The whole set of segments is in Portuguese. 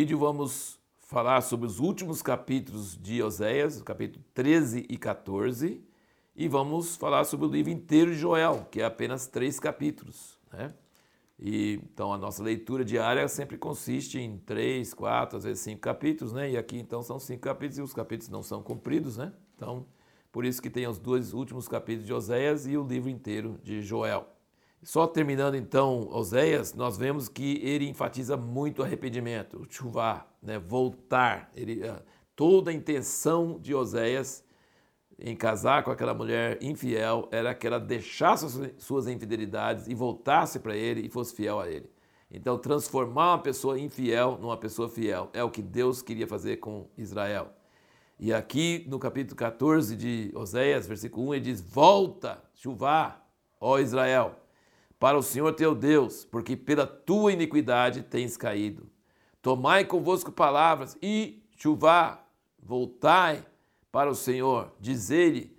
vídeo vamos falar sobre os últimos capítulos de Oséias, capítulo 13 e 14, e vamos falar sobre o livro inteiro de Joel, que é apenas três capítulos. Né? E, então a nossa leitura diária sempre consiste em três, quatro, às vezes cinco capítulos, né? E aqui então são cinco capítulos e os capítulos não são cumpridos, né? Então, por isso que tem os dois últimos capítulos de Oséias e o livro inteiro de Joel. Só terminando então Oséias, nós vemos que ele enfatiza muito arrependimento, o chuvá, né? voltar. Ele, eh, toda a intenção de Oséias em casar com aquela mulher infiel era que ela deixasse suas infidelidades e voltasse para ele e fosse fiel a ele. Então, transformar uma pessoa infiel numa pessoa fiel é o que Deus queria fazer com Israel. E aqui no capítulo 14 de Oséias, versículo 1, ele diz: Volta, chuvá, ó Israel, para o Senhor teu Deus, porque pela tua iniquidade tens caído. Tomai convosco palavras e chuvá, voltai para o Senhor, diz ele,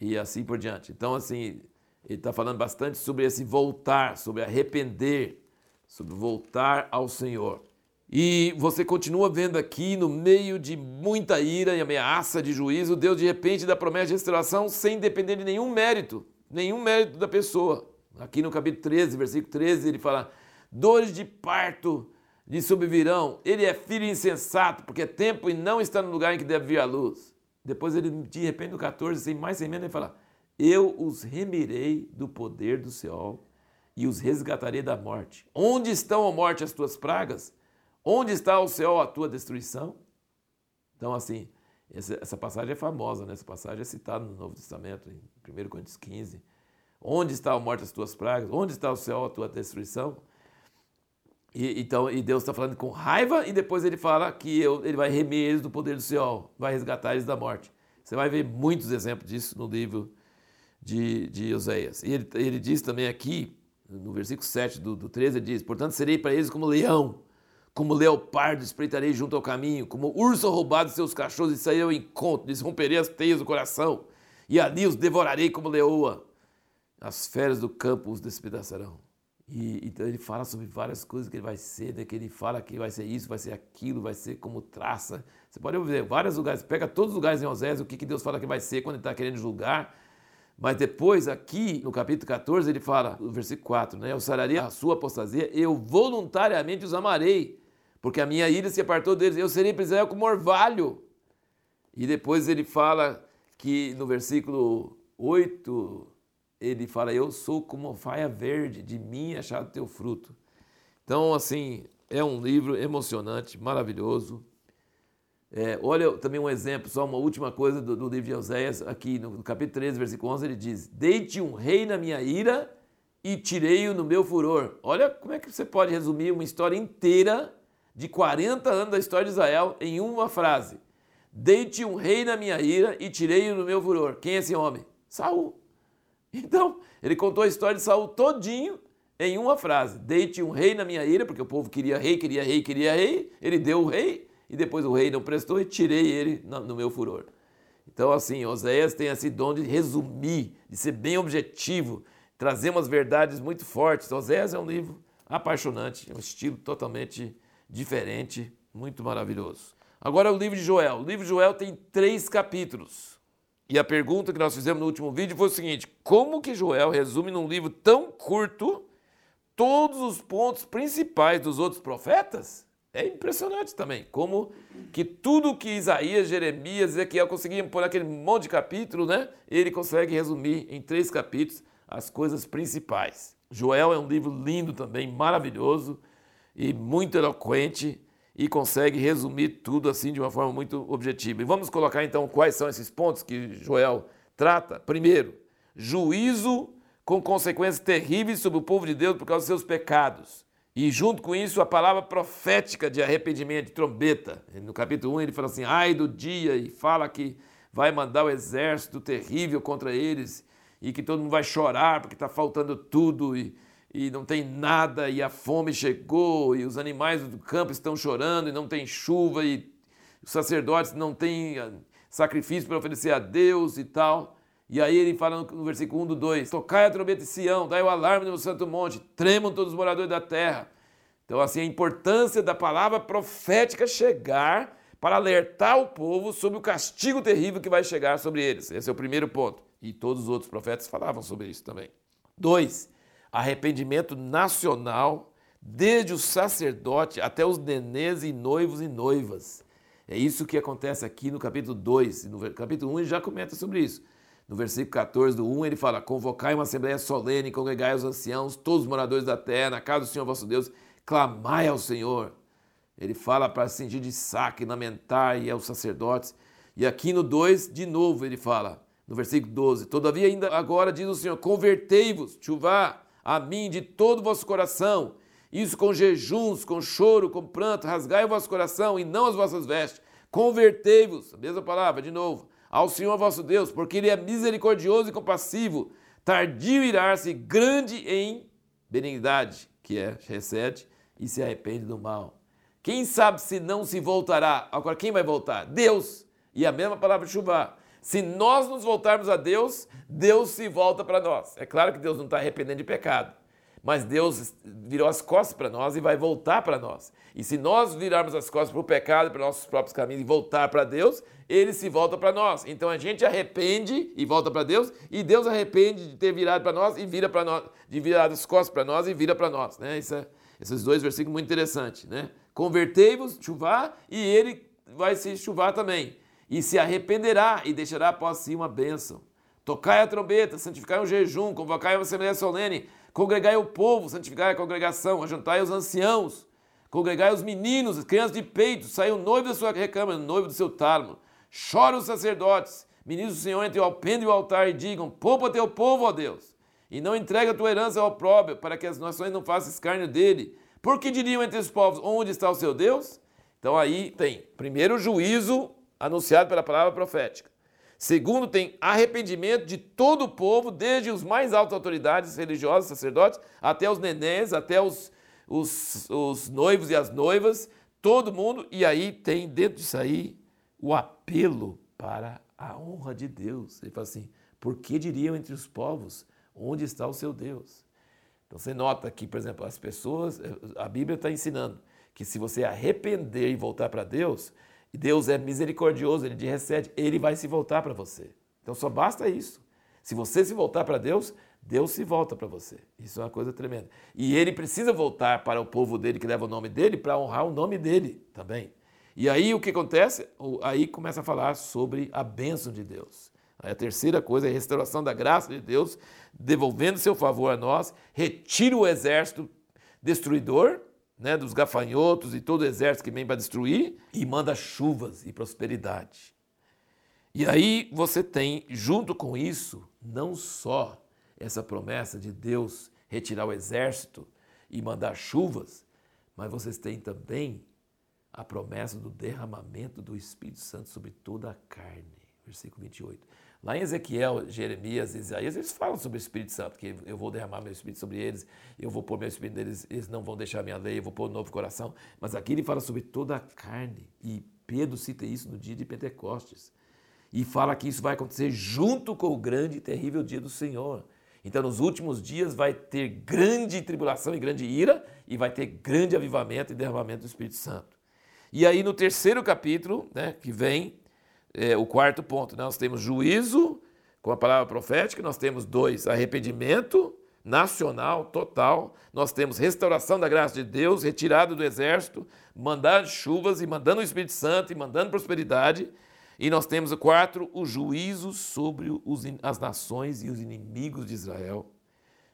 e assim por diante. Então, assim, ele está falando bastante sobre esse voltar, sobre arrepender, sobre voltar ao Senhor. E você continua vendo aqui, no meio de muita ira e ameaça de juízo, Deus de repente dá promessa de restauração sem depender de nenhum mérito, nenhum mérito da pessoa. Aqui no capítulo 13, versículo 13, ele fala: dores de parto lhe sobrevirão, ele é filho insensato, porque é tempo e não está no lugar em que deve vir a luz. Depois ele, de repente, no 14, sem mais sem menos, ele fala: Eu os remirei do poder do céu e os resgatarei da morte. Onde estão a morte as tuas pragas? Onde está o céu a tua destruição? Então, assim, essa, passagem é famosa, né? essa passagem é citada no Novo Testamento, em 1 Coríntios 15. Onde está a morte as tuas pragas? Onde está o céu a tua destruição? E, então, e Deus está falando com raiva e depois ele fala que eu, ele vai remir eles do poder do céu, vai resgatar eles da morte. Você vai ver muitos exemplos disso no livro de, de Oséias. E ele, ele diz também aqui, no versículo 7 do, do 13, ele diz: Portanto, serei para eles como leão, como leopardo espreitarei junto ao caminho, como urso roubado seus cachorros e sairei ao encontro, lhes romperei as teias do coração, e ali os devorarei como leoa. As feras do campo os despedaçarão. E, então ele fala sobre várias coisas que ele vai ser, né? que ele fala que vai ser isso, vai ser aquilo, vai ser como traça. Você pode ver vários lugares, pega todos os lugares em Osés, o que, que Deus fala que vai ser quando ele está querendo julgar. Mas depois, aqui no capítulo 14, ele fala, no versículo 4, né? Eu sararia a sua apostasia, eu voluntariamente os amarei, porque a minha ira se apartou deles, eu serei para Israel como orvalho. E depois ele fala que no versículo 8, ele fala: Eu sou como faia verde, de mim é achado teu fruto. Então, assim, é um livro emocionante, maravilhoso. É, olha também um exemplo, só uma última coisa do, do livro de Oséias, aqui no, no capítulo 13, versículo 11, ele diz: Deite um rei na minha ira e tirei-o no meu furor. Olha como é que você pode resumir uma história inteira de 40 anos da história de Israel em uma frase. Deite um rei na minha ira e tirei-o no meu furor. Quem é esse homem? Saul. Então, ele contou a história de Saul todinho em uma frase. Deite um rei na minha ira, porque o povo queria rei, queria rei, queria rei. Ele deu o rei e depois o rei não prestou e tirei ele no meu furor. Então, assim, Oséias tem esse dom de resumir, de ser bem objetivo, trazer umas verdades muito fortes. Oséias é um livro apaixonante, é um estilo totalmente diferente, muito maravilhoso. Agora o livro de Joel. O livro de Joel tem três capítulos. E a pergunta que nós fizemos no último vídeo foi o seguinte: como que Joel resume num livro tão curto todos os pontos principais dos outros profetas? É impressionante também, como que tudo que Isaías, Jeremias, Ezequiel conseguiam pôr naquele monte de capítulo, né? Ele consegue resumir em três capítulos as coisas principais. Joel é um livro lindo também, maravilhoso e muito eloquente e consegue resumir tudo assim de uma forma muito objetiva. E vamos colocar então quais são esses pontos que Joel trata. Primeiro, juízo com consequências terríveis sobre o povo de Deus por causa dos seus pecados. E junto com isso, a palavra profética de arrependimento, de trombeta. No capítulo 1 ele fala assim: ai do dia, e fala que vai mandar o exército terrível contra eles, e que todo mundo vai chorar porque está faltando tudo, e, e não tem nada, e a fome chegou, e os animais do campo estão chorando, e não tem chuva, e os sacerdotes não têm ah, sacrifício para oferecer a Deus e tal. E aí ele fala no versículo 1 do 2: Tocai a trombeta de Sião, dai o alarme no santo monte, tremam todos os moradores da terra. Então, assim, a importância da palavra profética chegar para alertar o povo sobre o castigo terrível que vai chegar sobre eles. Esse é o primeiro ponto. E todos os outros profetas falavam sobre isso também. Dois, arrependimento nacional, desde o sacerdote até os nenês e noivos e noivas. É isso que acontece aqui no capítulo 2. No capítulo 1 ele já comenta sobre isso. No versículo 14 do 1 ele fala: Convocai uma assembleia solene, congregai os anciãos, todos os moradores da terra, na casa do Senhor vosso Deus, clamai ao Senhor. Ele fala para sentir de saque, lamentar e aos sacerdotes. E aqui no 2, de novo, ele fala, no versículo 12: Todavia, ainda agora diz o Senhor: Convertei-vos, chuvá, a mim de todo o vosso coração isso com jejuns, com choro, com pranto, rasgai o vosso coração e não as vossas vestes. Convertei-vos, mesma palavra, de novo, ao Senhor vosso Deus, porque Ele é misericordioso e compassivo, tardio irar-se, grande em benignidade, que é, recede e se arrepende do mal. Quem sabe se não se voltará? Agora, quem vai voltar? Deus. E a mesma palavra chuvar. Se nós nos voltarmos a Deus, Deus se volta para nós. É claro que Deus não está arrependendo de pecado mas Deus virou as costas para nós e vai voltar para nós. E se nós virarmos as costas para o pecado, para nossos próprios caminhos e voltar para Deus, ele se volta para nós. Então a gente arrepende e volta para Deus, e Deus arrepende de ter virado para nós e vira para nós, de virar as costas para nós e vira para nós, né? É, esses dois versículos muito interessantes, né? Convertei-vos, chuvar, e ele vai se chuvar também. E se arrependerá e deixará após si uma bênção. Tocai a trombeta, santificai o jejum, convocai uma assembleia solene, Congregai o povo, santificai a congregação, ajuntai os anciãos, congregai os meninos, as crianças de peito, sai o noivo da sua recâmara, o noivo do seu tálamo. Chora os sacerdotes, ministros do Senhor entre o alpendre e o altar, e digam: Poupa teu povo, ó Deus, e não entrega a tua herança ao próprio, para que as nações não façam escárnio dele. Porque diriam entre os povos: Onde está o seu Deus? Então aí tem, primeiro, juízo anunciado pela palavra profética. Segundo, tem arrependimento de todo o povo, desde os mais altas autoridades religiosas, sacerdotes, até os nenés, até os, os, os noivos e as noivas, todo mundo. E aí tem dentro disso aí o apelo para a honra de Deus. Ele fala assim: por que diriam entre os povos, onde está o seu Deus? Então você nota que, por exemplo, as pessoas, a Bíblia está ensinando que se você arrepender e voltar para Deus, Deus é misericordioso, ele te recebe, ele vai se voltar para você. Então só basta isso. Se você se voltar para Deus, Deus se volta para você. Isso é uma coisa tremenda. E ele precisa voltar para o povo dele que leva o nome dele para honrar o nome dele também. E aí o que acontece? Aí começa a falar sobre a bênção de Deus. a terceira coisa é a restauração da graça de Deus, devolvendo seu favor a nós, retira o exército destruidor né, dos gafanhotos e todo o exército que vem para destruir, e manda chuvas e prosperidade. E aí você tem, junto com isso, não só essa promessa de Deus retirar o exército e mandar chuvas, mas vocês têm também a promessa do derramamento do Espírito Santo sobre toda a carne. Versículo 28. Lá em Ezequiel, Jeremias, Isaías, eles falam sobre o Espírito Santo, que eu vou derramar meu Espírito sobre eles, eu vou pôr meu Espírito neles, eles não vão deixar minha lei, eu vou pôr um novo coração. Mas aqui ele fala sobre toda a carne. E Pedro cita isso no dia de Pentecostes. E fala que isso vai acontecer junto com o grande e terrível dia do Senhor. Então, nos últimos dias vai ter grande tribulação e grande ira, e vai ter grande avivamento e derramamento do Espírito Santo. E aí, no terceiro capítulo, né, que vem, é, o quarto ponto. Né? Nós temos juízo com a palavra profética, nós temos dois, arrependimento nacional, total, nós temos restauração da graça de Deus, retirada do exército, mandar chuvas e mandando o Espírito Santo e mandando prosperidade. E nós temos o quarto, o juízo sobre os, as nações e os inimigos de Israel.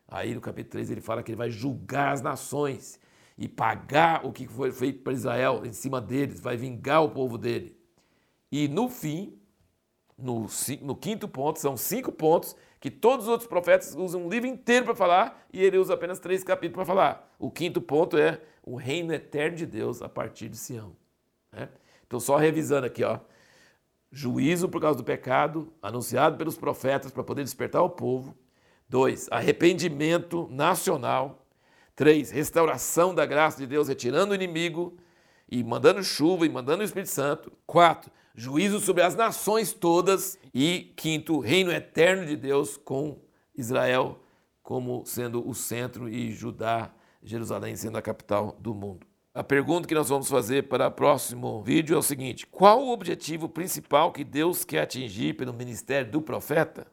Aí no capítulo 3 ele fala que ele vai julgar as nações e pagar o que foi feito para Israel em cima deles, vai vingar o povo dele. E no fim, no, no, quinto ponto, são cinco pontos que todos os outros profetas usam um livro inteiro para falar e ele usa apenas três capítulos para falar. O quinto ponto é o reino eterno de Deus a partir de Sião. Né? Então, só revisando aqui, ó. Juízo por causa do pecado, anunciado pelos profetas para poder despertar o povo. Dois, arrependimento nacional. Três, restauração da graça de Deus, retirando o inimigo e mandando chuva e mandando o Espírito Santo. Quatro, juízo sobre as nações todas e quinto, reino eterno de Deus com Israel como sendo o centro e Judá Jerusalém sendo a capital do mundo. A pergunta que nós vamos fazer para o próximo vídeo é o seguinte: qual o objetivo principal que Deus quer atingir pelo ministério do profeta?